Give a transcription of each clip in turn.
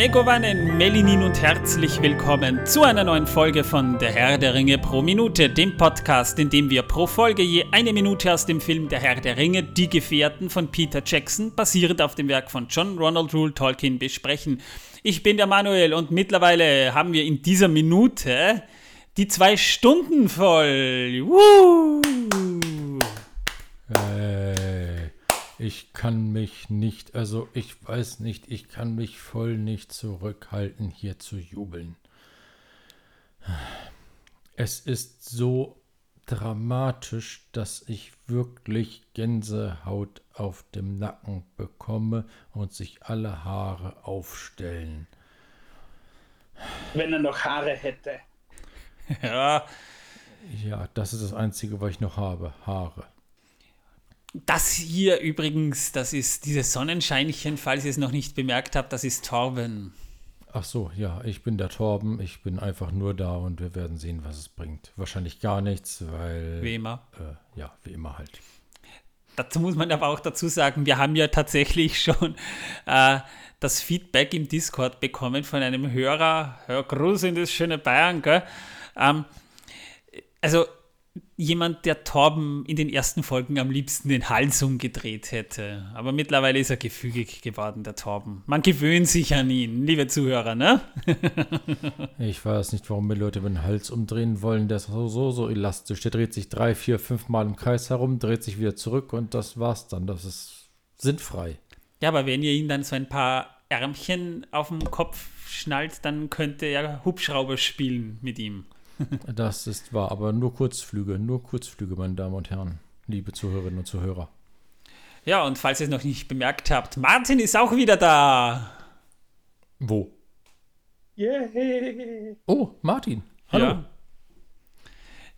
Megowannen, Melinin und herzlich willkommen zu einer neuen Folge von Der Herr der Ringe pro Minute, dem Podcast, in dem wir pro Folge je eine Minute aus dem Film Der Herr der Ringe, Die Gefährten von Peter Jackson, basierend auf dem Werk von John Ronald Rule Tolkien, besprechen. Ich bin der Manuel und mittlerweile haben wir in dieser Minute die zwei Stunden voll. Woo! Äh, ich kann mich nicht, also ich weiß nicht, ich kann mich voll nicht zurückhalten, hier zu jubeln. Es ist so dramatisch, dass ich wirklich Gänsehaut auf dem Nacken bekomme und sich alle Haare aufstellen. Wenn er noch Haare hätte. Ja, Ja, das ist das Einzige, was ich noch habe. Haare. Das hier übrigens, das ist dieses Sonnenscheinchen, falls ihr es noch nicht bemerkt habt, das ist Torben. Ach so, ja, ich bin der Torben. Ich bin einfach nur da und wir werden sehen, was es bringt. Wahrscheinlich gar nichts, weil. Wie immer. Äh, ja, wie immer halt. Dazu muss man aber auch dazu sagen, wir haben ja tatsächlich schon äh, das Feedback im Discord bekommen von einem Hörer, Hör Gruß in das schöne Bayern, gell? Ähm, also jemand, der Torben in den ersten Folgen am liebsten den Hals umgedreht hätte. Aber mittlerweile ist er gefügig geworden, der Torben. Man gewöhnt sich an ihn, liebe Zuhörer, ne? Ich weiß nicht, warum mir Leute den Hals umdrehen wollen. Der ist so, so, so elastisch. Der dreht sich drei, vier, fünf Mal im Kreis herum, dreht sich wieder zurück und das war's dann. Das ist sinnfrei. Ja, aber wenn ihr ihn dann so ein paar Ärmchen auf dem Kopf schnallt, dann könnte er Hubschrauber spielen mit ihm. Das ist wahr, aber nur Kurzflüge, nur Kurzflüge, meine Damen und Herren, liebe Zuhörerinnen und Zuhörer. Ja, und falls ihr es noch nicht bemerkt habt, Martin ist auch wieder da. Wo? Yay! Oh, Martin. Hallo. Ja.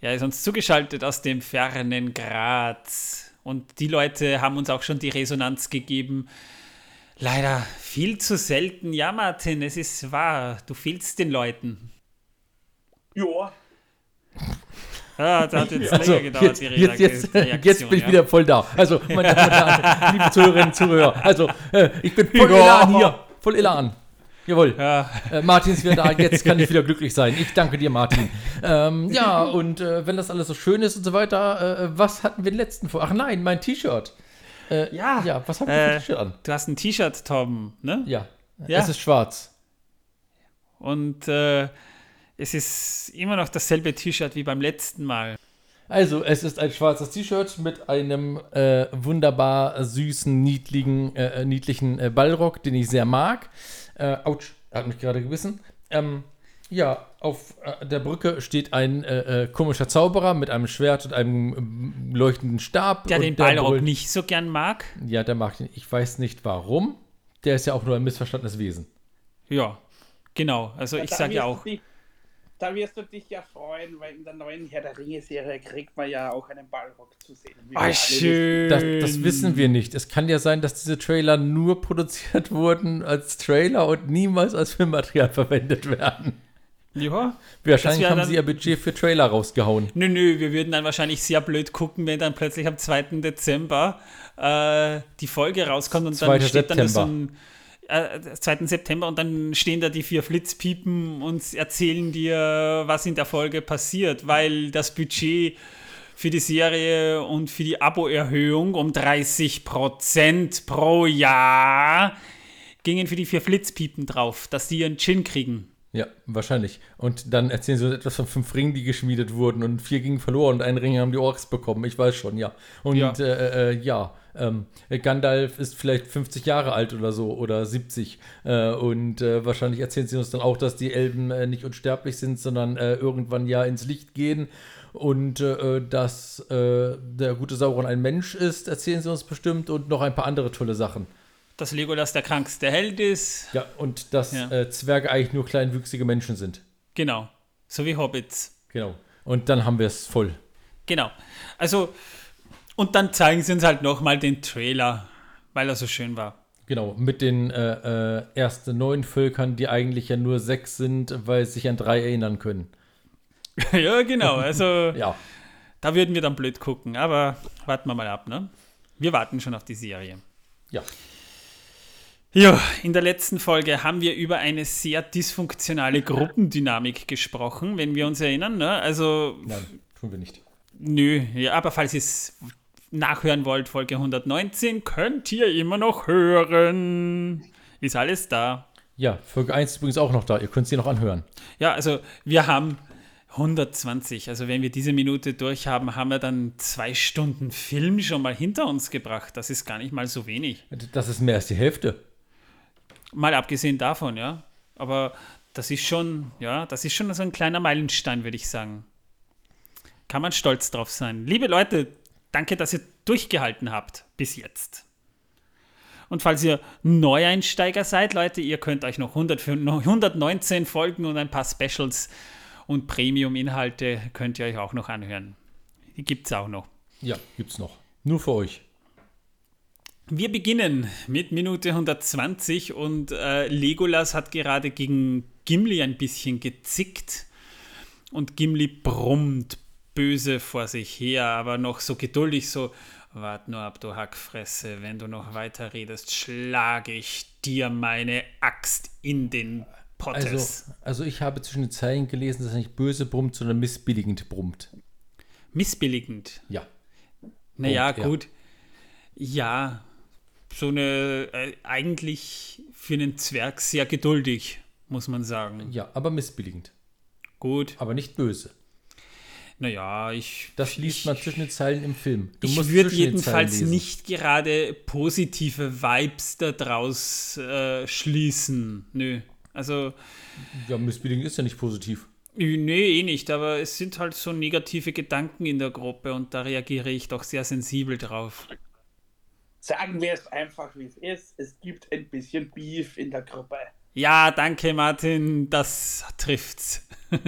Er ist uns zugeschaltet aus dem fernen Graz. Und die Leute haben uns auch schon die Resonanz gegeben. Leider viel zu selten. Ja, Martin, es ist wahr. Du fehlst den Leuten. Ja, Ja, das hat jetzt Also, länger gedauert, jetzt, die jetzt, jetzt, Reaktion, jetzt bin ich ja. wieder voll da. Also, meine Damen und Herren, liebe Zuhörerinnen und Zuhörer, also, äh, ich bin voll Ja. Elan hier. Voll Elan. Jawohl. Ja, Äh, Martin ist wieder da, jetzt kann ich wieder glücklich sein. Ich danke dir, Martin. Ähm, ja, und äh, wenn das alles so schön ist und so weiter, äh, was hatten wir den letzten vor? Ach nein, mein T-Shirt. Äh, Ja, Ja, was haben wir für äh, ein T-Shirt an? du hast ein T-Shirt, Tom, ne? Ja, Ja. es ist schwarz. Und äh, es ist immer noch dasselbe T-Shirt wie beim letzten Mal. Also, es ist ein schwarzes T-Shirt mit einem äh, wunderbar süßen, niedlichen, äh, niedlichen äh, Ballrock, den ich sehr mag. Äh, ouch, er hat mich gerade gebissen. Ähm, ja, auf äh, der Brücke steht ein äh, äh, komischer Zauberer mit einem Schwert und einem leuchtenden Stab. Der und den Ballrock brüllt- nicht so gern mag. Ja, der mag den. Ich weiß nicht warum. Der ist ja auch nur ein missverstandenes Wesen. Ja, genau. Also ich da sage ja auch, dich- Da wirst du dich ja freuen, weil in der neuen Herr der Ringe-Serie kriegt man ja auch einen Ballrock zu sehen. ah, wissen. schön. Das, das wissen wir nicht. Es kann ja sein, dass diese Trailer nur produziert wurden als Trailer und niemals als Filmmaterial verwendet werden. Ja. Wahrscheinlich haben dann- sie ihr Budget für Trailer rausgehauen. Nö, nö, wir würden dann wahrscheinlich sehr blöd gucken, wenn dann plötzlich am 2. Dezember äh, die Folge rauskommt und dann 2. steht dann da so September. ein äh, 2. September und dann stehen da die vier Flitzpiepen und erzählen dir, was in der Folge passiert, weil das Budget für die Serie und für die Abo-Erhöhung um 30% pro Jahr gingen für die vier Flitzpiepen drauf, dass die ihren Chin kriegen. Ja, wahrscheinlich. Und dann erzählen sie uns etwas von fünf Ringen, die geschmiedet wurden und vier gingen verloren und einen Ring haben die Orks bekommen. Ich weiß schon, ja. Und Ja. Äh, äh, ja, ähm, Gandalf ist vielleicht 50 Jahre alt oder so oder 70. Äh, und äh, wahrscheinlich erzählen sie uns dann auch, dass die Elben äh, nicht unsterblich sind, sondern äh, irgendwann ja ins Licht gehen. Und dass der gute Sauron ein Mensch ist, erzählen sie uns bestimmt und noch ein paar andere tolle Sachen. Dass Legolas der krankste Held ist. Ja, und dass Ja. äh, Zwerge eigentlich nur kleinwüchsige Menschen sind. Genau. So wie Hobbits. Genau. Und dann haben wir es voll. Genau. Also, und dann zeigen sie uns halt nochmal den Trailer, weil er so schön war. Genau, mit den äh, äh, ersten neun Völkern, die eigentlich ja nur sechs sind, weil sie sich an drei erinnern können. ja, genau. Also, Ja. da würden wir dann blöd gucken. Aber warten wir mal ab, ne? Wir warten schon auf die Serie. Ja. Ja, in der letzten Folge haben wir über eine sehr dysfunktionale Gruppendynamik gesprochen, wenn wir uns erinnern. Ne? Also, Nein, tun wir nicht. nö, ja, aber falls ihr es nachhören wollt, Folge 119, könnt ihr immer noch hören. Ist alles da. Ja, Folge 1 ist übrigens auch noch da. Ihr könnt sie noch anhören. Ja, also wir haben 120. Also wenn wir diese Minute durch haben, haben wir dann zwei Stunden Film schon mal hinter uns gebracht. Das ist gar nicht mal so wenig. Das ist mehr als die Hälfte. Mal abgesehen davon, ja. Aber das ist schon, ja, das ist schon so ein kleiner Meilenstein, würde ich sagen. Kann man stolz drauf sein. Liebe Leute, danke, dass ihr durchgehalten habt bis jetzt. Und falls ihr Neueinsteiger seid, Leute, ihr könnt euch noch 100, 119 Folgen und ein paar Specials und Premium-Inhalte könnt ihr euch auch noch anhören. Die gibt es auch noch. Ja, gibt's noch. Nur für euch. Wir beginnen mit Minute 120 und äh, Legolas hat gerade gegen Gimli ein bisschen gezickt und Gimli brummt böse vor sich her, aber noch so geduldig so, wart nur ab, du Hackfresse, wenn du noch weiter redest, schlage ich dir meine Axt in den Pottes. Also, also ich habe zwischen den Zeilen gelesen, dass er nicht böse brummt, sondern missbilligend brummt. Missbilligend. Ja. Naja, ja. gut. Ja, so eine, äh, eigentlich für einen Zwerg sehr geduldig, muss man sagen. Ja, aber missbilligend. Gut. Aber nicht böse. Naja, ich. Das liest man zwischen den Zeilen im Film. Du ich würde jedenfalls nicht gerade positive Vibes daraus äh, schließen. Nö. Also, Ja, missbilligend ist ja nicht positiv. nee, eh nicht, aber es sind halt so negative Gedanken in der Gruppe und da reagiere ich doch sehr sensibel drauf. Sagen wir es einfach, wie es ist. Es gibt ein bisschen Beef in der Gruppe. Ja, danke, Martin, das trifft's.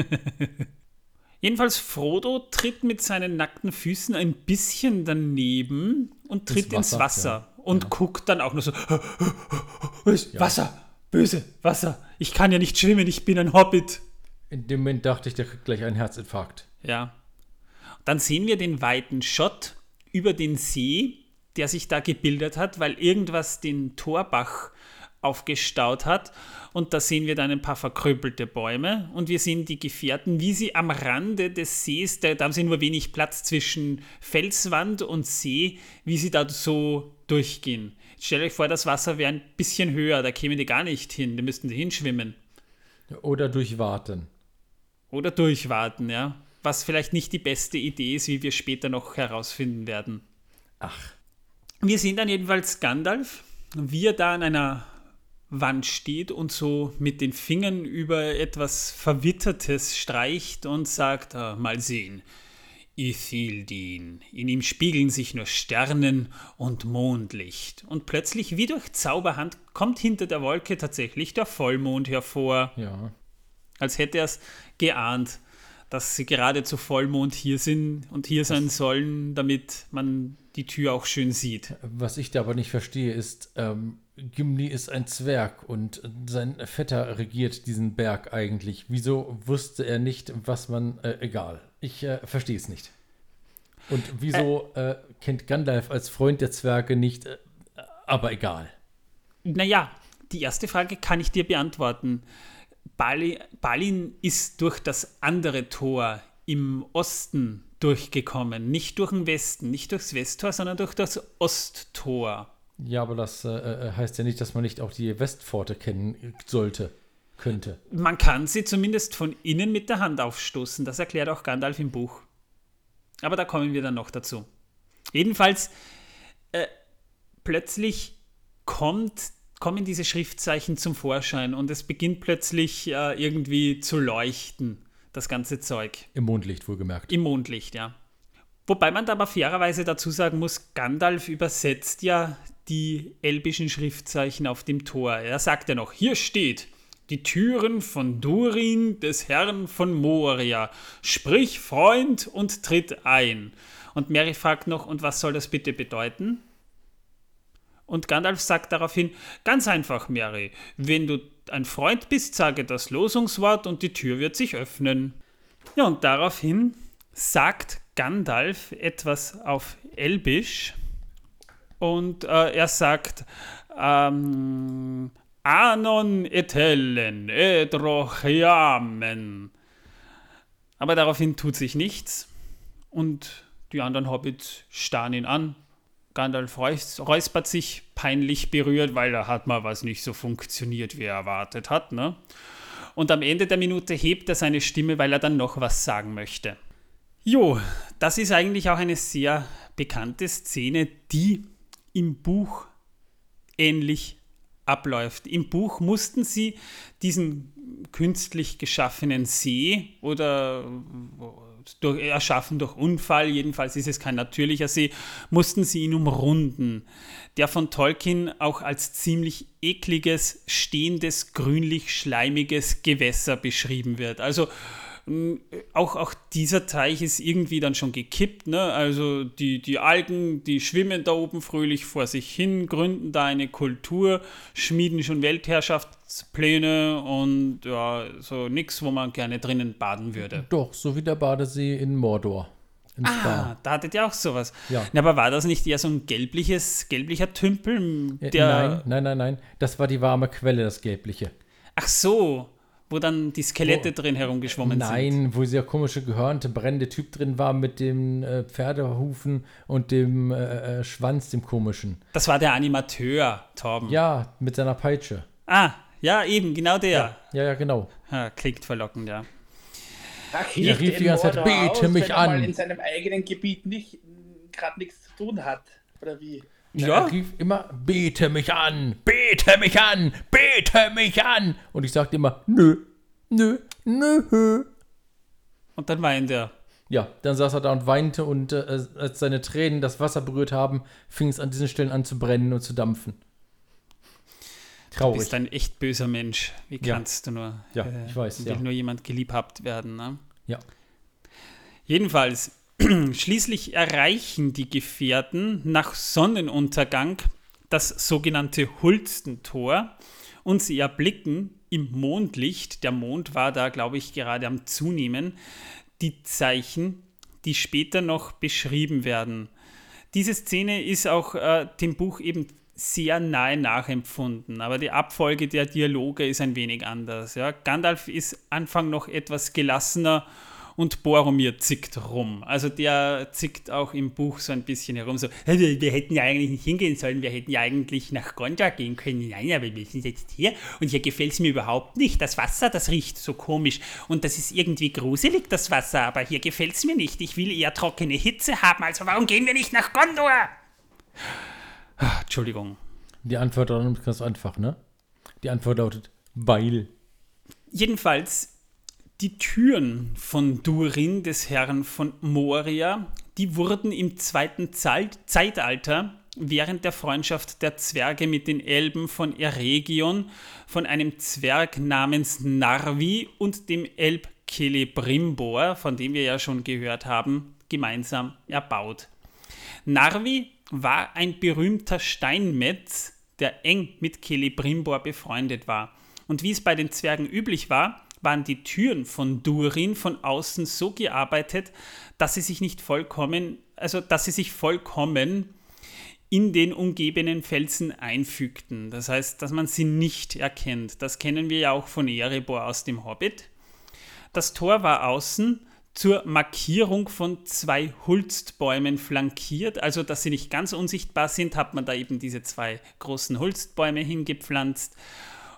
Jedenfalls, Frodo tritt mit seinen nackten Füßen ein bisschen daneben und tritt ins Wasser, Wasser, ja. und guckt dann auch nur so: Wasser, böse, Wasser. Ich kann ja nicht schwimmen, ich bin ein Hobbit. In dem Moment dachte ich, der kriegt gleich einen Herzinfarkt. Ja. Dann sehen wir den weiten Shot über den See, der sich da gebildet hat, weil irgendwas den Torbach aufgestaut hat. Und da sehen wir dann ein paar verkrüppelte Bäume und wir sehen die Gefährten, wie sie am Rande des Sees, da, haben sie nur wenig Platz zwischen Felswand und See, wie sie da so durchgehen. Stellt euch vor, das Wasser wäre ein bisschen höher, da kämen die gar nicht hin, da müssten die hinschwimmen. Oder durchwarten. Oder durchwarten, ja. Was vielleicht nicht die beste Idee ist, wie wir später noch herausfinden werden. Ach, Wir sehen dann jedenfalls Gandalf, wie er da an einer Wand steht und so mit den Fingern über etwas Verwittertes streicht und sagt, ah, mal sehen, Ithildin. In ihm spiegeln sich nur Sternen und Mondlicht. Und plötzlich, wie durch Zauberhand, kommt hinter der Wolke tatsächlich der Vollmond hervor ja. als hätte er es geahnt, dass sie gerade zu Vollmond hier sind und hier sein sollen, damit man die Tür auch schön sieht. Was ich da aber nicht verstehe, ist, ähm, Gimli ist ein Zwerg und sein Vetter regiert diesen Berg eigentlich. Wieso wusste er nicht, was man. Äh, egal. Ich äh, verstehe es nicht. Und wieso äh, kennt Gandalf als Freund der Zwerge nicht. Äh, aber egal. Naja, die erste Frage kann ich dir beantworten. Bali, Balin ist durch das andere Tor im Osten durchgekommen, nicht durch den Westen, nicht durchs Westtor, sondern durch das Osttor. Ja, aber das äh, heißt ja nicht, dass man nicht auch die Westpforte kennen sollte, könnte. Man kann sie zumindest von innen mit der Hand aufstoßen. Das erklärt auch Gandalf im Buch. Aber da kommen wir dann noch dazu. Jedenfalls, äh, plötzlich kommt, kommen diese Schriftzeichen zum Vorschein und es beginnt plötzlich äh, irgendwie zu leuchten, das ganze Zeug. Im Mondlicht wohlgemerkt. Im Mondlicht, ja. Wobei man da aber fairerweise dazu sagen muss, Gandalf übersetzt ja die elbischen Schriftzeichen auf dem Tor. Er sagt ja noch, hier steht, die Türen von Durin, des Herrn von Moria. Sprich, Freund, und tritt ein. Und Mary fragt noch, und was soll das bitte bedeuten? Und Gandalf sagt daraufhin, ganz einfach, Mary, wenn du ein Freund bist, sage das Losungswort und die Tür wird sich öffnen. Ja, und daraufhin sagt Gandalf etwas auf Elbisch und äh, er sagt, ähm, Anon etellen edrochiamen. Aber daraufhin tut sich nichts und die anderen Hobbits starren ihn an. Gandalf räuspert sich, peinlich berührt, weil da hat mal was nicht so funktioniert, wie er erwartet hat. Ne? Und am Ende der Minute hebt er seine Stimme, weil er dann noch was sagen möchte. Jo, das ist eigentlich auch eine sehr bekannte Szene, die im Buch ähnlich abläuft. Im Buch mussten sie diesen künstlich geschaffenen See oder durch, erschaffen durch Unfall, jedenfalls ist es kein natürlicher See, mussten sie ihn umrunden, der von Tolkien auch als ziemlich ekliges, stehendes, grünlich-schleimiges Gewässer beschrieben wird. Also auch, auch dieser Teich ist irgendwie dann schon gekippt. Ne? Also die, die Algen, die schwimmen da oben fröhlich vor sich hin, gründen da eine Kultur, schmieden schon Weltherrschaftspläne und ja, so nichts, wo man gerne drinnen baden würde. Doch, so wie der Badesee in Mordor. Ah, da hattet ihr auch sowas. Ja. Na, aber war das nicht eher so ein gelbliches, gelblicher Tümpel? Der nein, nein, nein, nein. Das war die warme Quelle, das gelbliche. Ach so wo dann die Skelette wo, drin herumgeschwommen nein, sind. Nein, wo dieser komische gehörnte, brennende Typ drin war mit dem äh, Pferdehufen und dem äh, äh, Schwanz, dem komischen. Das war der Animateur, Torben. Ja, mit seiner Peitsche. Ah, ja, eben, genau der. Ja, ja, ja genau. Ja, klingt verlockend, ja. Ach, er rief die ganze Zeit, bete mich wenn an. Wenn er in seinem eigenen Gebiet nicht gerade nichts zu tun hat, oder wie? Ja. Er rief immer, bete mich an, bete mich an, bete mich an. Und ich sagte immer, nö, nö, nö. Und dann weinte er. Ja, dann saß er da und weinte und äh, als seine Tränen das Wasser berührt haben, fing es an diesen Stellen an zu brennen und zu dampfen. Traurig. Du bist ein echt böser Mensch. Wie kannst ja. du nur? Ja, äh, ich weiß. Will ja. nur jemand geliebt werden, ne? Ja. Jedenfalls, Schließlich erreichen die Gefährten nach Sonnenuntergang das sogenannte Hulstentor und sie erblicken im Mondlicht, der Mond war da, glaube ich, gerade am Zunehmen, die Zeichen, die später noch beschrieben werden. Diese Szene ist auch äh, dem Buch eben sehr nahe nachempfunden, aber die Abfolge der Dialoge ist ein wenig anders. Ja. Gandalf ist Anfang noch etwas gelassener und Boromir zickt rum. Also der zickt auch im Buch so ein bisschen herum, so, wir hätten ja eigentlich nicht hingehen sollen, wir hätten ja eigentlich nach Gondor gehen können. Nein, aber wir sind jetzt hier und hier gefällt es mir überhaupt nicht. Das Wasser, das riecht so komisch und das ist irgendwie gruselig, das Wasser, aber hier gefällt es mir nicht. Ich will eher trockene Hitze haben, also warum gehen wir nicht nach Gondor? Entschuldigung. Die Antwort ist ganz einfach, ne? Die Antwort lautet, weil. Jedenfalls die Türen von Durin, des Herrn von Moria, die wurden im zweiten Zeitalter während der Freundschaft der Zwerge mit den Elben von Eregion von einem Zwerg namens Narvi und dem Elb Celebrimbor, von dem wir ja schon gehört haben, gemeinsam erbaut. Narvi war ein berühmter Steinmetz, der eng mit Celebrimbor befreundet war. Und wie es bei den Zwergen üblich war, waren die Türen von Durin von außen so gearbeitet, dass sie sich nicht vollkommen, also dass sie sich vollkommen in den umgebenden Felsen einfügten. Das heißt, dass man sie nicht erkennt. Das kennen wir ja auch von Erebor aus dem Hobbit. Das Tor war außen zur Markierung von zwei Hulstbäumen flankiert, also dass sie nicht ganz unsichtbar sind, hat man da eben diese zwei großen Hulstbäume hingepflanzt.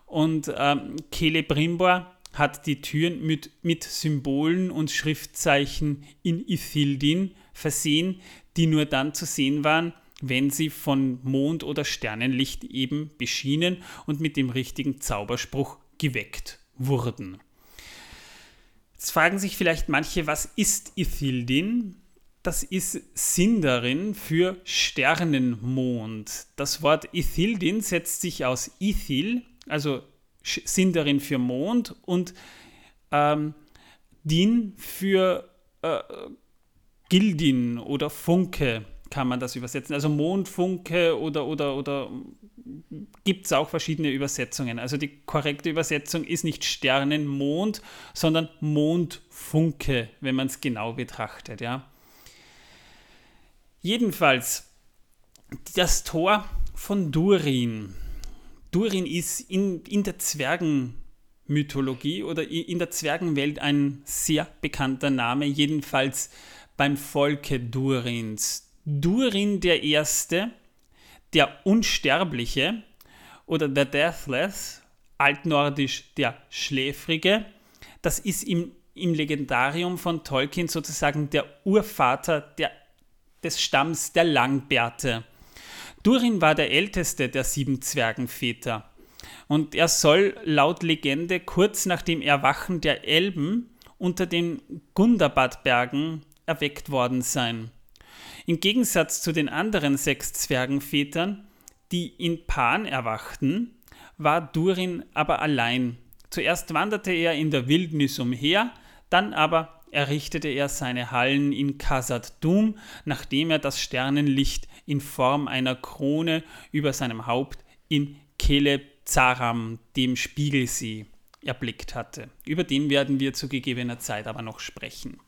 Und ähm, Celebrimbor hat die Türen mit, mit Symbolen und Schriftzeichen in Ithildin versehen, die nur dann zu sehen waren, wenn sie von Mond- oder Sternenlicht eben beschienen und mit dem richtigen Zauberspruch geweckt wurden. Jetzt fragen sich vielleicht manche, was ist Ithildin? Das ist Sindarin für Sternenmond. Das Wort Ithildin setzt sich aus Ithil, also Sindarin für Mond und ähm, Din für äh, Gildin oder Funke kann man das übersetzen. Also Mondfunke oder, oder, oder gibt es auch verschiedene Übersetzungen. Also die korrekte Übersetzung ist nicht Sternenmond, sondern Mondfunke, wenn man es genau betrachtet. Ja. Jedenfalls, das Tor von Durin Durin ist in, in der Zwergenmythologie oder in der Zwergenwelt ein sehr bekannter Name, jedenfalls beim Volke Durins. Durin der Erste, der Unsterbliche oder der Deathless, altnordisch der Schläfrige, das ist im, im Legendarium von Tolkien sozusagen der Urvater der, des Stamms der Langbärte. Durin war der älteste der sieben Zwergenväter. Und er soll laut Legende kurz nach dem Erwachen der Elben unter den Gundabad-Bergen erweckt worden sein. Im Gegensatz zu den anderen sechs Zwergenvätern, die in Pan erwachten, war Durin aber allein. Zuerst wanderte er in der Wildnis umher, dann aber errichtete er seine Hallen in Khazad Dum, nachdem er das Sternenlicht in Form einer Krone über seinem Haupt in Keleb Zaram, dem Spiegelsee, erblickt hatte. Über den werden wir zu gegebener Zeit aber noch sprechen.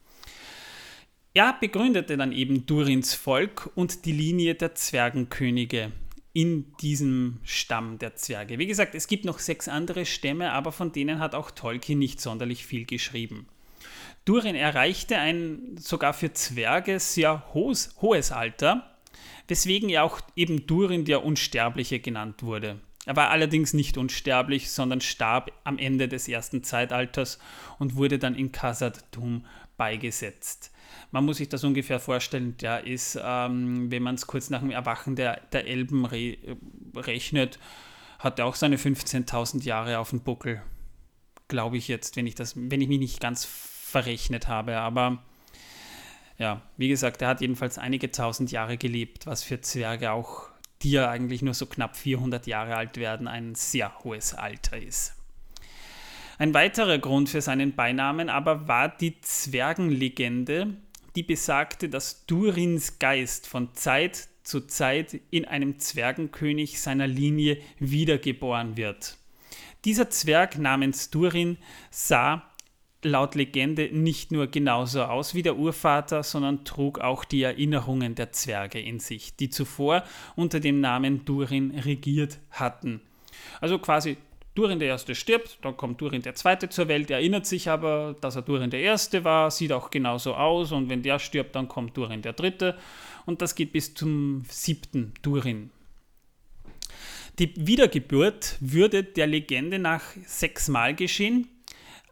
Er begründete dann eben Durins Volk und die Linie der Zwergenkönige in diesem Stamm der Zwerge. Wie gesagt, es gibt noch sechs andere Stämme, aber von denen hat auch Tolkien nicht sonderlich viel geschrieben. Durin erreichte ein sogar für Zwerge sehr hohes, hohes Alter weswegen er auch eben Durin der Unsterbliche genannt wurde. Er war allerdings nicht unsterblich, sondern starb am Ende des ersten Zeitalters und wurde dann in Khazad Dum beigesetzt. Man muss sich das ungefähr vorstellen, der ist, ähm, wenn man es kurz nach dem Erwachen der, der Elben re rechnet, hat er auch seine 15.000 Jahre auf dem Buckel. Glaube ich jetzt, wenn ich, das, wenn ich mich nicht ganz verrechnet habe. Aber ja, wie gesagt, er hat jedenfalls einige tausend Jahre gelebt, was für Zwerge auch, die ja eigentlich nur so knapp 400 Jahre alt werden, ein sehr hohes Alter ist. Ein weiterer Grund für seinen Beinamen aber war die Zwergenlegende, die besagte, dass Durins Geist von Zeit zu Zeit in einem Zwergenkönig seiner Linie wiedergeboren wird. Dieser Zwerg namens Durin sah laut Legende nicht nur genauso aus wie der Urvater, sondern trug auch die Erinnerungen der Zwerge in sich, die zuvor unter dem Namen Durin regiert hatten. Also quasi Durin der Erste stirbt, dann kommt Durin der Zweite zur Welt, erinnert sich aber, dass er Durin der Erste war, sieht auch genauso aus und wenn der stirbt, dann kommt Durin der Dritte und das geht bis zum siebten Durin. Die Wiedergeburt würde der Legende nach sechsmal geschehen,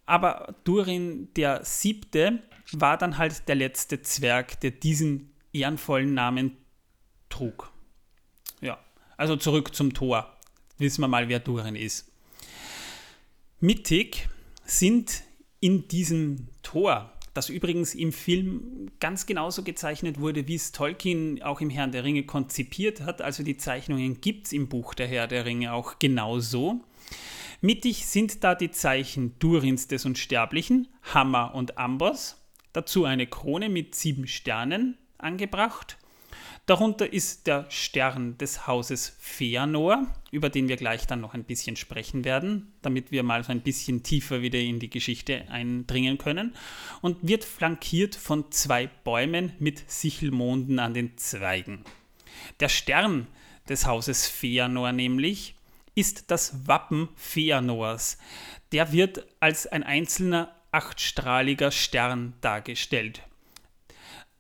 aber Durin der Siebte war dann halt der letzte Zwerg, der diesen ehrenvollen Namen trug. Ja, also zurück zum Tor. Wissen wir mal, wer Durin ist. Mittig sind in diesem Tor, das übrigens im Film ganz genauso gezeichnet wurde, wie es Tolkien auch im Herrn der Ringe konzipiert hat. Also die Zeichnungen gibt es im Buch Der Herr der Ringe auch genauso. Mittig sind da die Zeichen Durins des Unsterblichen, Hammer und Amboss, dazu eine Krone mit sieben Sternen angebracht. Darunter ist der Stern des Hauses Feanor, über den wir gleich dann noch ein bisschen sprechen werden, damit wir mal so ein bisschen tiefer wieder in die Geschichte eindringen können, und wird flankiert von zwei Bäumen mit Sichelmonden an den Zweigen. Der Stern des Hauses Feanor nämlich ist das Wappen Feanors. Der wird als ein einzelner achtstrahliger Stern dargestellt.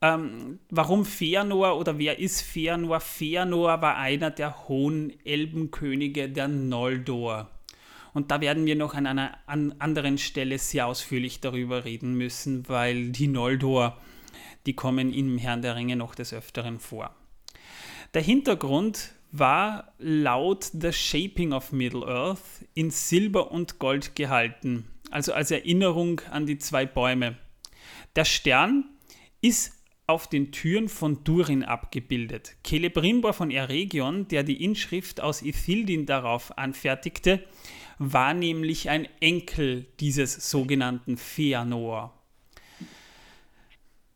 Ähm, warum Feanor oder wer ist Feanor? Feanor war einer der hohen Elbenkönige der Noldor. Und da werden wir noch an einer an anderen Stelle sehr ausführlich darüber reden müssen, weil die Noldor, die kommen im Herrn der Ringe noch des Öfteren vor. Der Hintergrund war laut The Shaping of Middle-earth in Silber und Gold gehalten, also als Erinnerung an die zwei Bäume. Der Stern ist auf den Türen von Durin abgebildet. Celebrimbor von Eregion, der die Inschrift aus Ithildin darauf anfertigte, war nämlich ein Enkel dieses sogenannten Feanor.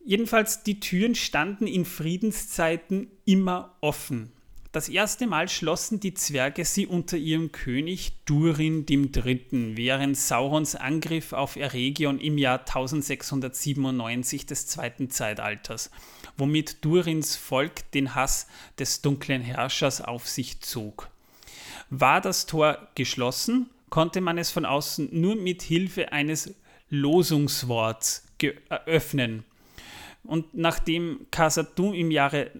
Jedenfalls die Türen standen in Friedenszeiten immer offen. Das erste Mal schlossen die Zwerge sie unter ihrem König Durin III., während Saurons Angriff auf Eregion im Jahr 1697 des zweiten Zeitalters, womit Durins Volk den Hass des dunklen Herrschers auf sich zog. War das Tor geschlossen, konnte man es von außen nur mit Hilfe eines Losungsworts öffnen. Und nachdem Khazad-dûm im Jahre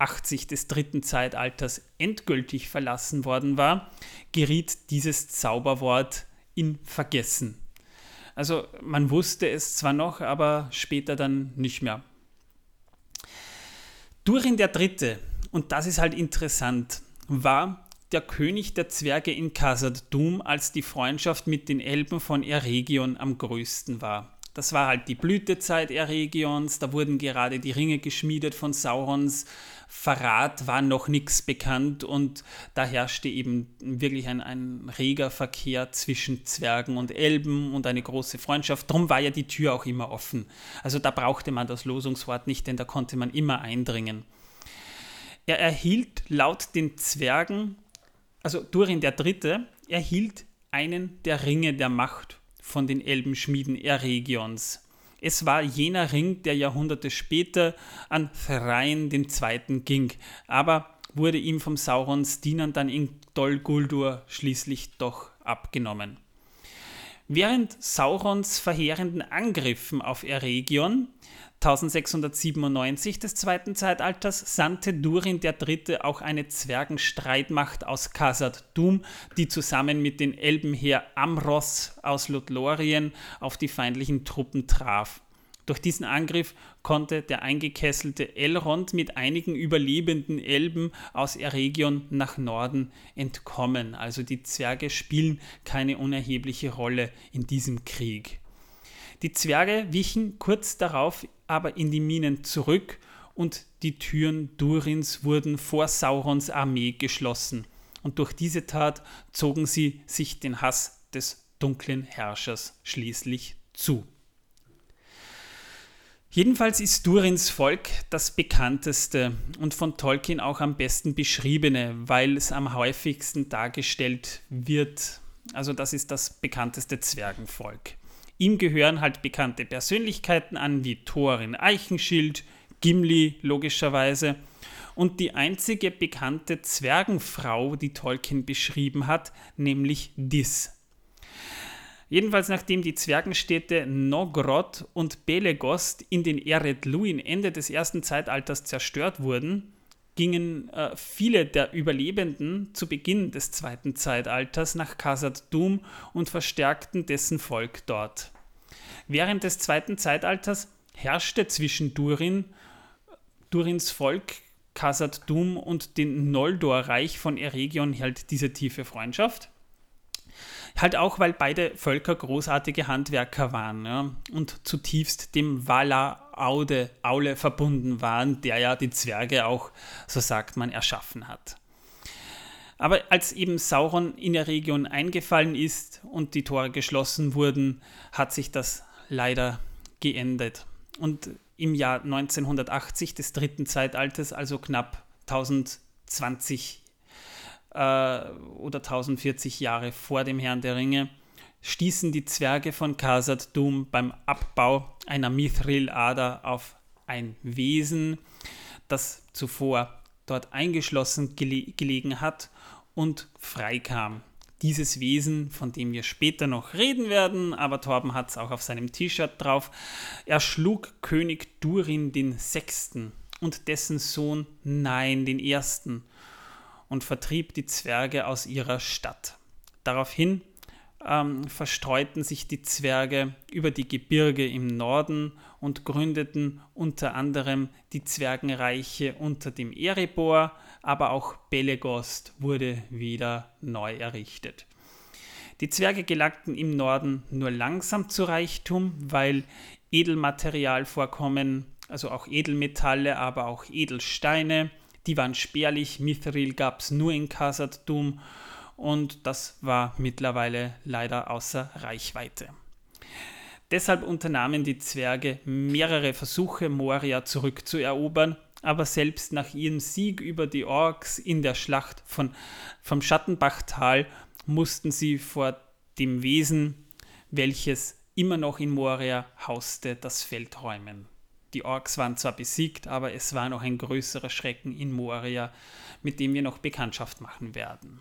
1980 des dritten Zeitalters endgültig verlassen worden war, geriet dieses Zauberwort in Vergessen. Also man wusste es zwar noch, aber später dann nicht mehr. Durin der Dritte, und das ist halt interessant, war der König der Zwerge in Khazad-dûm, als die Freundschaft mit den Elben von Eregion am größten war. Das war halt die Blütezeit Eregions, da wurden gerade die Ringe geschmiedet von Saurons, Verrat war noch nichts bekannt und da herrschte eben wirklich ein, ein reger Verkehr zwischen Zwergen und Elben und eine große Freundschaft. Drum war ja die Tür auch immer offen. Also da brauchte man das Losungswort nicht, denn da konnte man immer eindringen. Er erhielt laut den Zwergen also Durin der Dritte, erhielt einen der Ringe der Macht von den Elbenschmieden Eregions. Es war jener Ring, der Jahrhunderte später an Thrain II. ging, aber wurde ihm vom Saurons Dienern dann in Dol Guldur schließlich doch abgenommen. Während Saurons verheerenden Angriffen auf Eregion 1697 des zweiten Zeitalters sandte Durin III. auch eine Zwergenstreitmacht aus Khazad-dûm, die zusammen mit den Elbenheer Amros aus Lothlorien auf die feindlichen Truppen traf. Durch diesen Angriff konnte der eingekesselte Elrond mit einigen überlebenden Elben aus Eregion nach Norden entkommen. Also die Zwerge spielen keine unerhebliche Rolle in diesem Krieg. Die Zwerge wichen kurz darauf aber in die Minen zurück und die Türen Durins wurden vor Saurons Armee geschlossen. Und durch diese Tat zogen sie sich den Hass des dunklen Herrschers schließlich zu. Jedenfalls ist Durins Volk das bekannteste und von Tolkien auch am besten beschriebene, weil es am häufigsten dargestellt wird. Also das ist das bekannteste Zwergenvolk. Ihm gehören halt bekannte Persönlichkeiten an, wie Thorin Eichenschild, Gimli logischerweise. Und die einzige bekannte Zwergenfrau, die Tolkien beschrieben hat, nämlich Dis. Jedenfalls nachdem die Zwergenstädte Nogrod und Belegost in den Ered Luin Ende des ersten Zeitalters zerstört wurden, gingen äh, viele der Überlebenden zu Beginn des zweiten Zeitalters nach Khazad-dûm und verstärkten dessen Volk dort. Während des zweiten Zeitalters herrschte zwischen Durin, Durins Volk, Khazad-dûm und dem Noldor-Reich von Eregion halt diese tiefe Freundschaft. Halt auch, weil beide Völker großartige Handwerker waren ja, und zutiefst dem Valar Aude, Aule verbunden waren, der ja die Zwerge auch, so sagt man, erschaffen hat. Aber als eben Sauron in der Region eingefallen ist und die Tore geschlossen wurden, hat sich das leider geendet. Und im Jahr 1980 des dritten Zeitalters, also knapp 1020 äh, oder 1040 Jahre vor dem Herrn der Ringe, stießen die Zwerge von Khazad Dum beim Abbau einer Mithril-Ader auf ein Wesen, das zuvor dort eingeschlossen gele gelegen hat und freikam. Dieses Wesen, von dem wir später noch reden werden, aber Torben hat es auch auf seinem T-Shirt drauf, erschlug König Durin den Sechsten und dessen Sohn Nein den Ersten und vertrieb die Zwerge aus ihrer Stadt. Daraufhin ähm, verstreuten sich die Zwerge über die Gebirge im Norden und gründeten unter anderem die Zwergenreiche unter dem Erebor, aber auch Belegost wurde wieder neu errichtet. Die Zwerge gelangten im Norden nur langsam zu Reichtum, weil Edelmaterialvorkommen, also auch Edelmetalle, aber auch Edelsteine, die waren spärlich. Mithril gab es nur in Khazad-dûm und das war mittlerweile leider außer Reichweite. Deshalb unternahmen die Zwerge mehrere Versuche, Moria zurückzuerobern, aber selbst nach ihrem Sieg über die Orks in der Schlacht von, vom Schattenbachtal mussten sie vor dem Wesen, welches immer noch in Moria hauste, das Feld räumen. Die Orks waren zwar besiegt, aber es war noch ein größerer Schrecken in Moria, mit dem wir noch Bekanntschaft machen werden.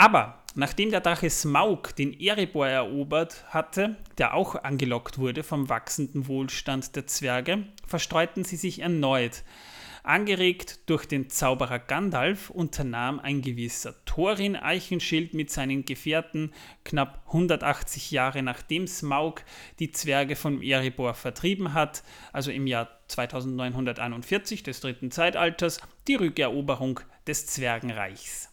Aber nachdem der Drache Smaug den Erebor erobert hatte, der auch angelockt wurde vom wachsenden Wohlstand der Zwerge, verstreuten sie sich erneut. Angeregt durch den Zauberer Gandalf unternahm ein gewisser Thorin Eichenschild mit seinen Gefährten knapp 180 Jahre nachdem Smaug die Zwerge vom Erebor vertrieben hat, also im Jahr 2941 des dritten Zeitalters, die Rückeroberung des Zwergenreichs.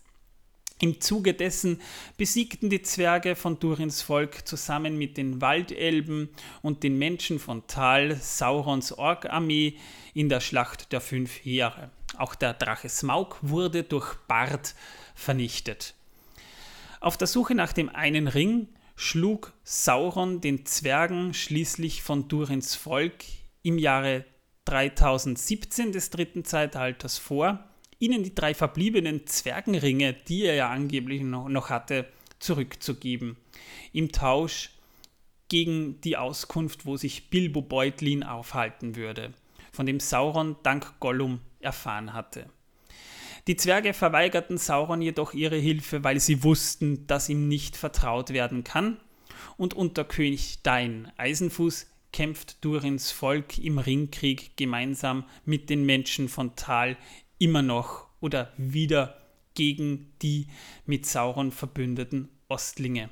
Im Zuge dessen besiegten die Zwerge von Durins Volk zusammen mit den Waldelben und den Menschen von Tal Saurons Ork-Armee in der Schlacht der fünf Heere. Auch der Drache Smaug wurde durch Bart vernichtet. Auf der Suche nach dem einen Ring schlug Sauron den Zwergen schließlich von Durins Volk im Jahre 3017 des dritten Zeitalters vor, ihnen die drei verbliebenen Zwergenringe, die er ja angeblich noch hatte, zurückzugeben. Im Tausch gegen die Auskunft, wo sich Bilbo Beutlin aufhalten würde, von dem Sauron dank Gollum erfahren hatte. Die Zwerge verweigerten Sauron jedoch ihre Hilfe, weil sie wussten, dass ihm nicht vertraut werden kann, und unter König Dain Eisenfuß kämpft Durins Volk im Ringkrieg gemeinsam mit den Menschen von Tal immer noch oder wieder gegen die mit Sauron verbündeten Ostlinge.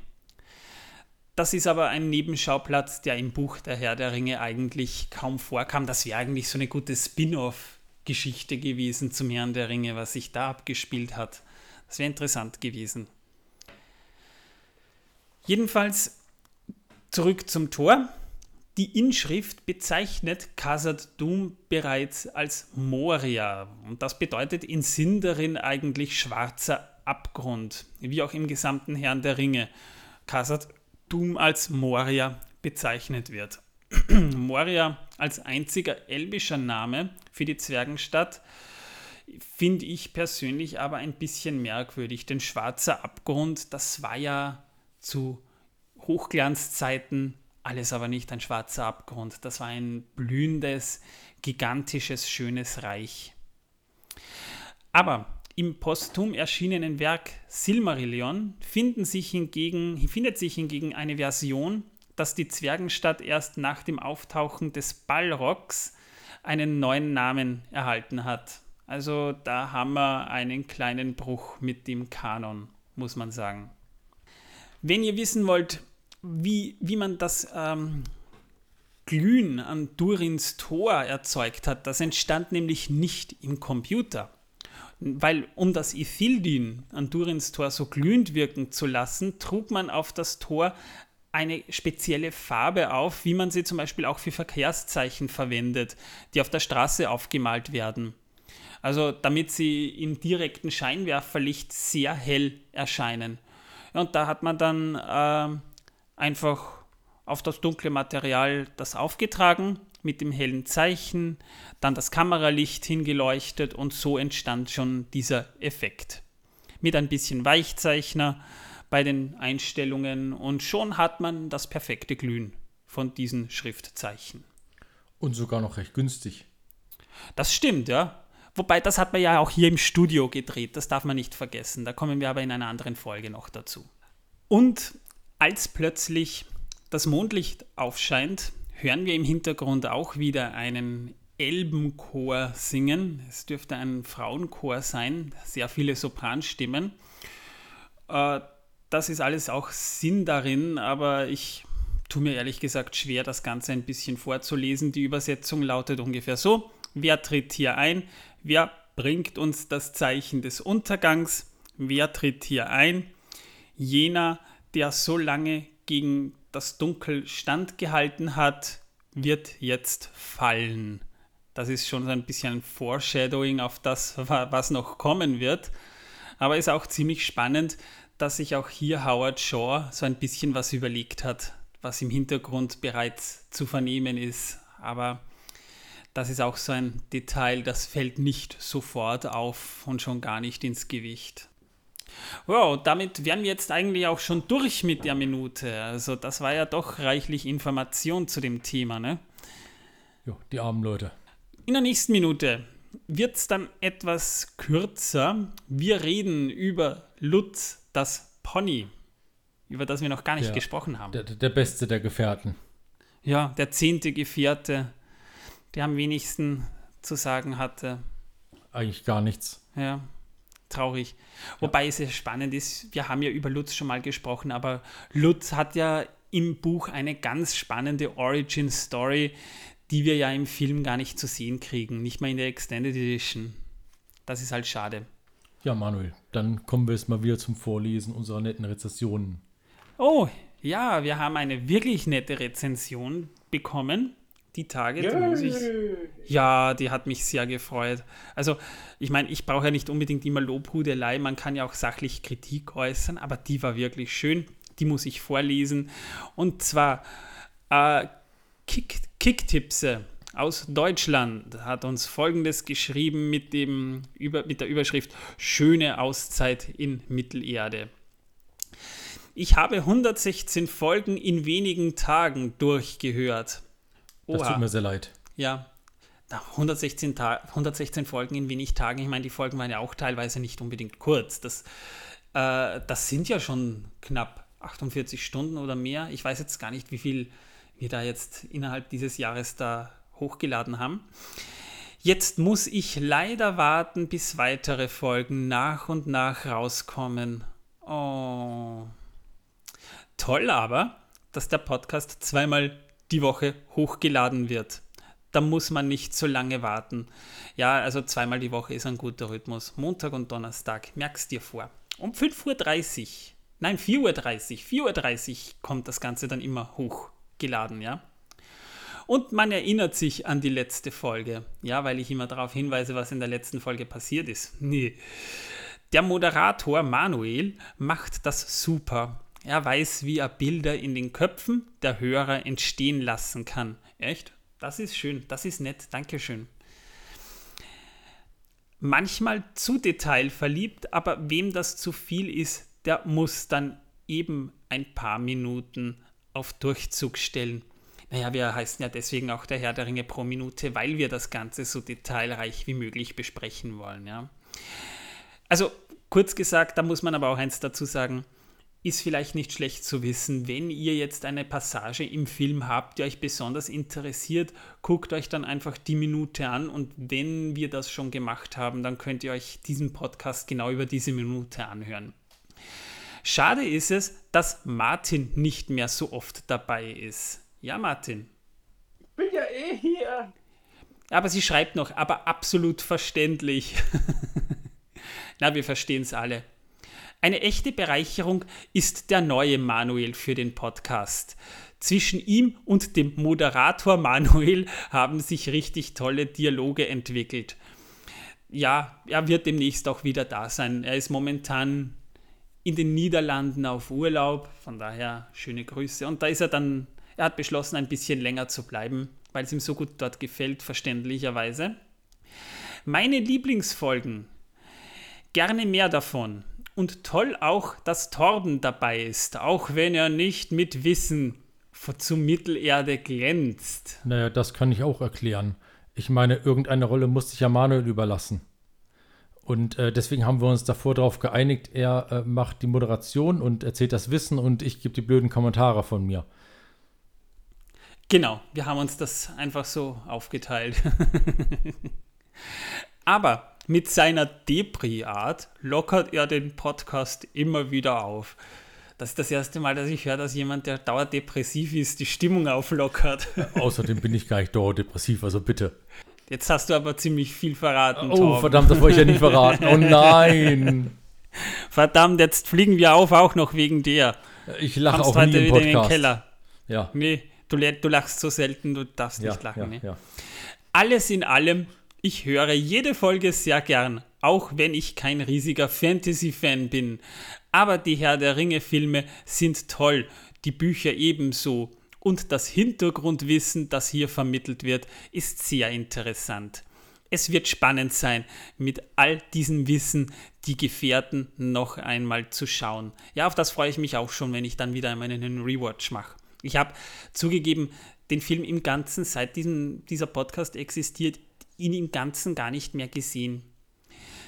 Das ist aber ein Nebenschauplatz, der im Buch Der Herr der Ringe eigentlich kaum vorkam. Das wäre eigentlich so eine gute Spin-off-Geschichte gewesen zum Herrn der Ringe, was sich da abgespielt hat. Das wäre interessant gewesen. Jedenfalls zurück zum Tor. Die Inschrift bezeichnet Khazad Dum bereits als Moria und das bedeutet in Sindarin eigentlich schwarzer Abgrund, wie auch im gesamten Herrn der Ringe Khazad Dum als Moria bezeichnet wird. Moria als einziger elbischer Name für die Zwergenstadt finde ich persönlich aber ein bisschen merkwürdig, denn schwarzer Abgrund, das war ja zu Hochglanzzeiten alles aber nicht ein schwarzer Abgrund. Das war ein blühendes, gigantisches, schönes Reich. Aber im posthum erschienenen Werk Silmarillion sich hingegen, findet sich hingegen eine Version, dass die Zwergenstadt erst nach dem Auftauchen des Balrogs einen neuen Namen erhalten hat. Also da haben wir einen kleinen Bruch mit dem Kanon, muss man sagen. Wenn ihr wissen wollt, wie, wie man das ähm, Glühen an Durins Tor erzeugt hat, das entstand nämlich nicht im Computer. Weil um das Ithildin an Durins Tor so glühend wirken zu lassen, trug man auf das Tor eine spezielle Farbe auf, wie man sie zum Beispiel auch für Verkehrszeichen verwendet, die auf der Straße aufgemalt werden. Also damit sie im direkten Scheinwerferlicht sehr hell erscheinen. Und da hat man dann äh, einfach auf das dunkle Material das aufgetragen mit dem hellen Zeichen, dann das Kameralicht hingeleuchtet und so entstand schon dieser Effekt. Mit ein bisschen Weichzeichner bei den Einstellungen und schon hat man das perfekte Glühen von diesen Schriftzeichen. Und sogar noch recht günstig. Das stimmt, ja. Wobei, das hat man ja auch hier im Studio gedreht, das darf man nicht vergessen. Da kommen wir aber in einer anderen Folge noch dazu. Und als plötzlich das Mondlicht aufscheint, hören wir im Hintergrund auch wieder einen Elbenchor singen. Es dürfte ein Frauenchor sein, sehr viele Sopranstimmen. Äh, das ist alles auch Sinn darin, aber ich tue mir ehrlich gesagt schwer, das Ganze ein bisschen vorzulesen. Die Übersetzung lautet ungefähr so: Wer tritt hier ein? Wer bringt uns das Zeichen des Untergangs? Wer tritt hier ein? Jener, der so lange gegen das Dunkel standgehalten hat, wird jetzt fallen. Das ist schon so ein bisschen ein Foreshadowing auf das, was noch kommen wird. Aber ist auch ziemlich spannend, dass sich auch hier Howard Shaw so ein bisschen was überlegt hat, was im Hintergrund bereits zu vernehmen ist. Aber das ist auch so ein Detail, das fällt nicht sofort auf und schon gar nicht ins Gewicht. Wow, damit wären wir jetzt eigentlich auch schon durch mit der Minute. Also das war ja doch reichlich Information zu dem Thema, ne? Jo, die armen Leute. In der nächsten Minute wird es dann etwas kürzer. Wir reden über Lutz, das Pony, über das wir noch gar nicht der, gesprochen haben. Der, der beste der Gefährten. Ja, der zehnte Gefährte, der am wenigsten zu sagen hatte. Eigentlich gar nichts. Ja, traurig. Wobei es sehr spannend ist, wir haben ja über Lutz schon mal gesprochen, aber Lutz hat ja im Buch eine ganz spannende Origin-Story, die wir ja im Film gar nicht zu sehen kriegen, nicht mal in der Extended Edition. Das ist halt schade. Ja, Manuel, dann kommen wir jetzt mal wieder zum Vorlesen unserer netten Rezensionen. Oh, ja, wir haben eine wirklich nette Rezension bekommen. Die Tage, die muss ich. Ja, die hat mich sehr gefreut. Also, ich meine, ich brauche ja nicht unbedingt immer Lobhudelei, man kann ja auch sachlich Kritik äußern, aber die war wirklich schön. Die muss ich vorlesen. Und zwar äh, Kick, Kicktipse aus Deutschland hat uns folgendes geschrieben mit, dem, über, mit der Überschrift Schöne Auszeit in Mittelerde. Ich habe 116 Folgen in wenigen Tagen durchgehört. Oha. Das tut mir sehr leid. Ja, 116, 116 Folgen in wenig Tagen. Ich meine, die Folgen waren ja auch teilweise nicht unbedingt kurz. Das, äh, das sind ja schon knapp 48 Stunden oder mehr. Ich weiß jetzt gar nicht, wie viel wir da jetzt innerhalb dieses Jahres da hochgeladen haben. Jetzt muss ich leider warten, bis weitere Folgen nach und nach rauskommen. Oh. Toll aber, dass der Podcast zweimal die Woche hochgeladen wird. Da muss man nicht so lange warten. Ja, also zweimal die Woche ist ein guter Rhythmus. Montag und Donnerstag, merkst dir vor. Um 5.30 Uhr, nein 4.30 Uhr, 4.30 Uhr kommt das Ganze dann immer hochgeladen, ja. Und man erinnert sich an die letzte Folge. Ja, weil ich immer darauf hinweise, was in der letzten Folge passiert ist. Nee. Der Moderator Manuel macht das super. Er weiß, wie er Bilder in den Köpfen der Hörer entstehen lassen kann. Echt? Das ist schön, das ist nett, Dankeschön. Manchmal zu detailverliebt, aber wem das zu viel ist, der muss dann eben ein paar Minuten auf Durchzug stellen. Naja, wir heißen ja deswegen auch der Herr der Ringe pro Minute, weil wir das Ganze so detailreich wie möglich besprechen wollen. Ja. Also kurz gesagt, da muss man aber auch eins dazu sagen, ist vielleicht nicht schlecht zu wissen, wenn ihr jetzt eine Passage im Film habt, die euch besonders interessiert, guckt euch dann einfach die Minute an und wenn wir das schon gemacht haben, dann könnt ihr euch diesen Podcast genau über diese Minute anhören. Schade ist es, dass Martin nicht mehr so oft dabei ist. Ja, Martin. Ich bin ja eh hier. Aber sie schreibt noch, aber absolut verständlich. Na, wir verstehen es alle. Eine echte Bereicherung ist der neue Manuel für den Podcast. Zwischen ihm und dem Moderator Manuel haben sich richtig tolle Dialoge entwickelt. Ja, er wird demnächst auch wieder da sein. Er ist momentan in den Niederlanden auf Urlaub, von daher schöne Grüße. Und da ist er dann er hat beschlossen, ein bisschen länger zu bleiben, weil es ihm so gut dort gefällt, verständlicherweise. Meine Lieblingsfolgen. Gerne mehr davon. Und toll auch, dass Torben dabei ist, auch wenn er nicht mit Wissen zu Mittelerde glänzt. Naja, das kann ich auch erklären. Ich meine, irgendeine Rolle musste ich ja Manuel überlassen. Und äh, deswegen haben wir uns davor darauf geeinigt, er äh, macht die Moderation und erzählt das Wissen und ich gebe die blöden Kommentare von mir. Genau, wir haben uns das einfach so aufgeteilt. Aber mit seiner Depri-Art lockert er den Podcast immer wieder auf. Das ist das erste Mal, dass ich höre, dass jemand, der dauerdepressiv ist, die Stimmung auflockert. Außerdem bin ich gar nicht dauerdepressiv, also bitte. Jetzt hast du aber ziemlich viel verraten. Oh, Torben. verdammt, das wollte ich ja nicht verraten. Oh nein. Verdammt, jetzt fliegen wir auf, auch noch wegen dir. Ich lache auch nie im Podcast. In den Keller. Ja. Nee, Du, du lachst so selten, du darfst ja, nicht lachen. Ja, ne? ja. Alles in allem, ich höre jede Folge sehr gern, auch wenn ich kein riesiger Fantasy-Fan bin. Aber die Herr der Ringe-Filme sind toll, die Bücher ebenso. Und das Hintergrundwissen, das hier vermittelt wird, ist sehr interessant. Es wird spannend sein, mit all diesem Wissen die Gefährten noch einmal zu schauen. Ja, auf das freue ich mich auch schon, wenn ich dann wieder meinen Rewatch mache. Ich habe zugegeben, den Film im Ganzen, seit diesem, dieser Podcast existiert, ihn im Ganzen gar nicht mehr gesehen.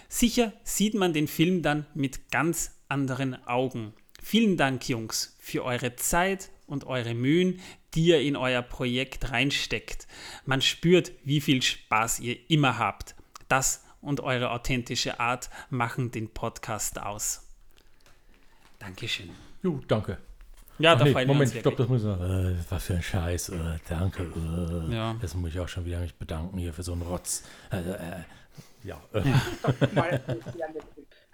Sicher sieht man den Film dann mit ganz anderen Augen. Vielen Dank, Jungs, für eure Zeit und eure Mühen, die ihr in euer Projekt reinsteckt. Man spürt, wie viel Spaß ihr immer habt. Das und eure authentische Art machen den Podcast aus. Dankeschön. Jo, danke. Ja, Ach da nee, Moment, wir uns stopp, wirklich. das muss ich. Äh, was für ein Scheiß. Äh, danke. Äh, Ja. Das muss ich auch schon wieder mich bedanken hier für so einen Rotz. Also, äh, ja. Äh, sehr nette-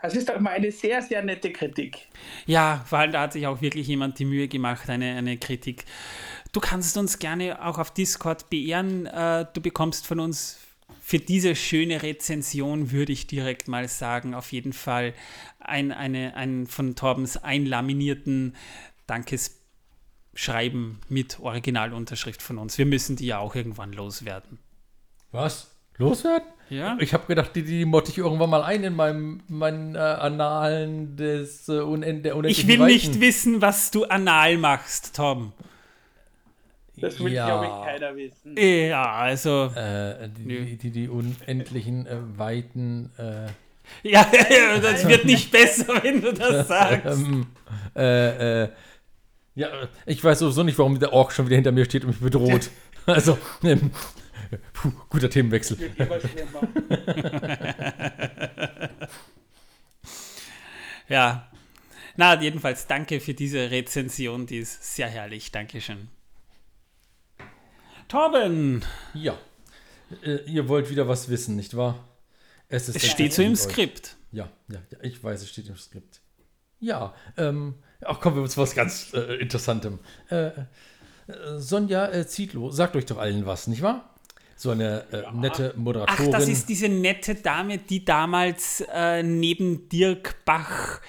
Das ist doch mal eine sehr, sehr nette Kritik. Ja, vor allem da hat sich auch wirklich jemand die Mühe gemacht, eine, eine Kritik. Du kannst uns gerne auch auf Discord beehren. Äh, du bekommst von uns für diese schöne Rezension, würde ich direkt mal sagen, auf jeden Fall ein, eine, ein von Torbens einlaminierten Dankesschreiben mit Originalunterschrift von uns. Wir müssen die ja auch irgendwann loswerden. Was? Loswerden? Ja? Ich habe gedacht, die, die motte ich irgendwann mal ein in meinem, meinen äh, Annalen des äh, Unend der Ich unendlichen will Weiten. nicht wissen, was du anal machst, Torben. Das will, Ja. glaube ich, keiner wissen. Ja, also. Äh, die, die, die, die unendlichen äh, Weiten. Äh, Ja, das wird nicht besser, wenn du das sagst. ähm, äh, äh, ja, äh, ich weiß sowieso nicht, warum der Ork schon wieder hinter mir steht und mich bedroht. Also, ähm, puh, guter Themenwechsel. Ja. Na, jedenfalls danke für diese Rezension, die ist sehr herrlich. Dankeschön. Torben, Ja. Äh, ihr wollt wieder was wissen, nicht wahr? Es, ist es steht so im. Skript. Ja, ja, ja, ich weiß, es steht im Skript. Ja, ähm, ach, kommen wir zu was ganz äh, Interessantem. Äh, äh, Sonja äh, Zietlow, sagt euch doch allen was, nicht wahr? So eine äh, nette Ach, Moderatorin. das ist diese nette Dame, die damals äh, neben Dirk Bach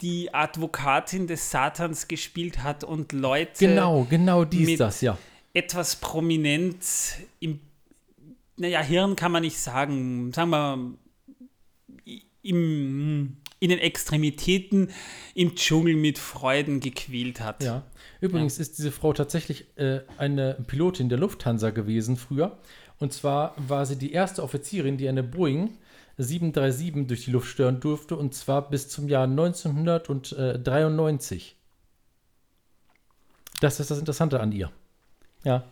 die Advokatin des Satans gespielt hat und Leute genau, genau die ist das, ja. etwas prominent im, naja, Hirn kann man nicht sagen, sagen wir im, in den Extremitäten im Dschungel mit Freuden gequält hat. Ja. Übrigens ist diese Frau tatsächlich äh, eine Pilotin der Lufthansa gewesen früher. Und zwar war sie die erste Offizierin, die eine Boeing 737 durch die Luft steuern durfte. Und zwar bis zum Jahr 1993. Das ist das Interessante an ihr. Ja.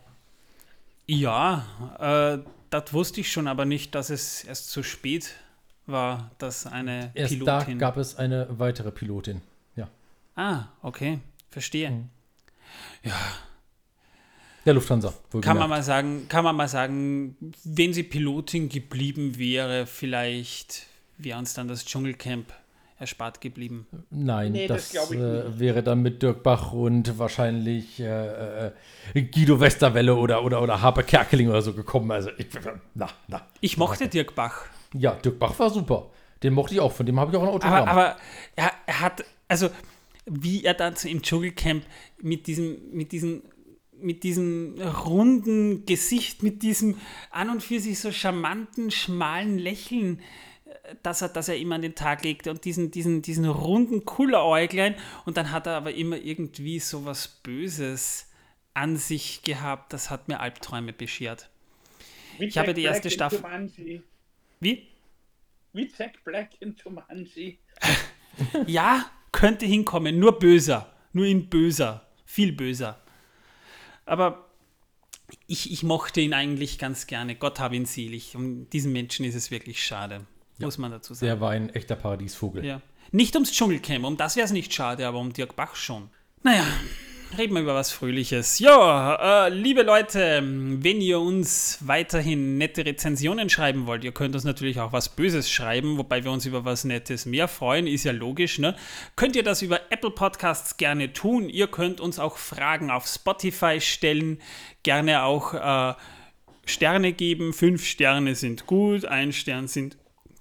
Ja, äh, das wusste ich schon, aber nicht, dass es erst zu spät war, dass eine Erst Pilotin. da gab es eine weitere Pilotin. Ja. ah, okay, verstehe. Mhm. Der Lufthansa. Kann man wohlgemerkt. mal sagen, kann man mal sagen, wenn sie Pilotin geblieben wäre, vielleicht wäre uns dann das Dschungelcamp erspart geblieben. Nein, Nee, das, das äh, nicht. wäre dann mit Dirk Bach und wahrscheinlich äh, äh, Guido Westerwelle oder, oder, oder Harpe Kerkeling oder so gekommen. Also, ich, na, na. Ich mochte Dirk Bach, Ja, Dirk Bach war super. Den mochte ich auch. Von dem habe ich auch ein Autogramm. aber, aber er, er hat, also wie er dann so im Dschungelcamp mit diesem, mit diesem, mit diesem runden Gesicht, mit diesem an und für sich so charmanten, schmalen Lächeln, äh, das er, das er immer an den Tag legte und diesen, diesen, diesen runden Kulleräuglein und dann hat er aber immer irgendwie so was Böses an sich gehabt, das hat mir Albträume beschert. Wie Ich habe die erste Black Staffel-. Wie? Wie Jack Black in Jumanji. Ja, könnte hinkommen, nur böser, nur in böser, viel böser. Aber ich, ich mochte ihn eigentlich ganz gerne. Gott habe ihn selig. Um diesen Menschen ist es wirklich schade, muss man dazu sagen. Der war ein echter Paradiesvogel. Ja. Nicht ums Dschungelcamp, um das wäre es nicht schade, aber um Dirk Bach schon. Naja, reden wir über was Fröhliches. Ja, äh, liebe Leute, wenn ihr uns weiterhin nette Rezensionen schreiben wollt, ihr könnt uns natürlich auch was Böses schreiben, wobei wir uns über was Nettes mehr freuen, ist ja logisch, ne? Könnt ihr das über Apple Podcasts gerne tun. Ihr könnt uns auch Fragen auf Spotify stellen, gerne auch äh, Sterne geben. Fünf Sterne sind gut, ein Stern sind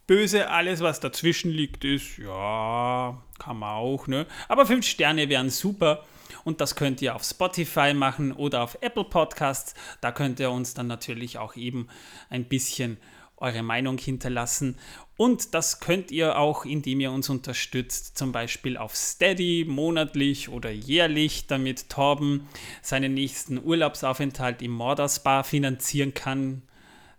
böse. Alles, was dazwischen liegt, ist, ja, kann man auch, ne? Aber fünf Sterne wären super. Und das könnt ihr auf Spotify machen oder auf Apple Podcasts. Da könnt ihr uns dann natürlich auch eben ein bisschen eure Meinung hinterlassen. Und das könnt ihr auch, indem ihr uns unterstützt, zum Beispiel auf Steady, monatlich oder jährlich, damit Torben seinen nächsten Urlaubsaufenthalt im Morderspa finanzieren kann,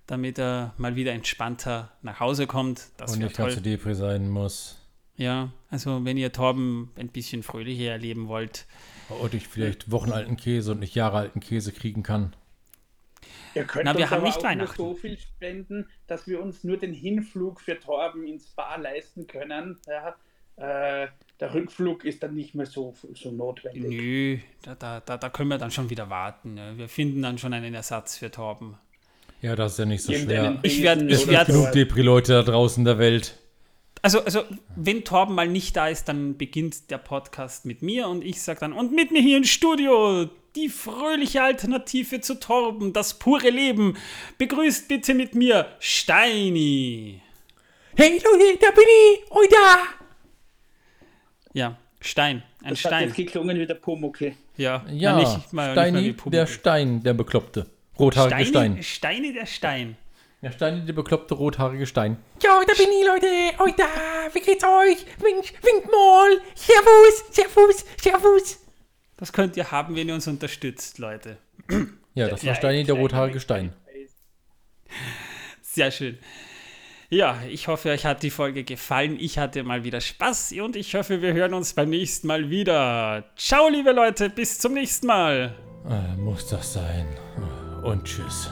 damit er mal wieder entspannter nach Hause kommt. Das Und nicht ganz so Depri sein muss. Ja, also wenn ihr Torben ein bisschen fröhlicher erleben wollt. Und ich vielleicht wochenalten Käse und nicht jahrealten Käse kriegen kann. Ihr könnt Na, wir uns haben nicht auch nur so viel spenden, dass wir uns nur den Hinflug für Torben ins Bar leisten können. Ja, äh, der Rückflug ist dann nicht mehr so, so notwendig. Nö, da, da, da können wir dann schon wieder warten. Ja. Wir finden dann schon einen Ersatz für Torben. Ja, das ist ja nicht so schwer. Ich werde ich werd, genug Depri-Leute da draußen in der Welt. Also, also, wenn Torben mal nicht da ist, dann beginnt der Podcast mit mir und ich sage dann, und mit mir hier im Studio, die fröhliche Alternative zu Torben, das pure Leben. Begrüßt bitte mit mir Steini. Hey Leute, da bin ich, oi da. Ja, Stein, ein das Stein. Hat jetzt geklungen wie der Pumuckel. Ja, ja, nicht mal, Steini, nicht mal der Stein, der Bekloppte. Rothaarige Stein. Steine der Stein. Ja, Steini, der bekloppte rothaarige Stein. Ja, da bin ich, Leute. Oi da, wie geht's euch? Winkt, winkt mal. Servus, servus, servus. Das könnt ihr haben, wenn ihr uns unterstützt, Leute. Ja, das war Steini, der rothaarige Stein. Sehr schön. Ja, ich hoffe, euch hat die Folge gefallen. Ich hatte mal wieder Spaß und ich hoffe, wir hören uns beim nächsten Mal wieder. Ciao, liebe Leute, bis zum nächsten Mal. Äh, muss das sein. Und tschüss.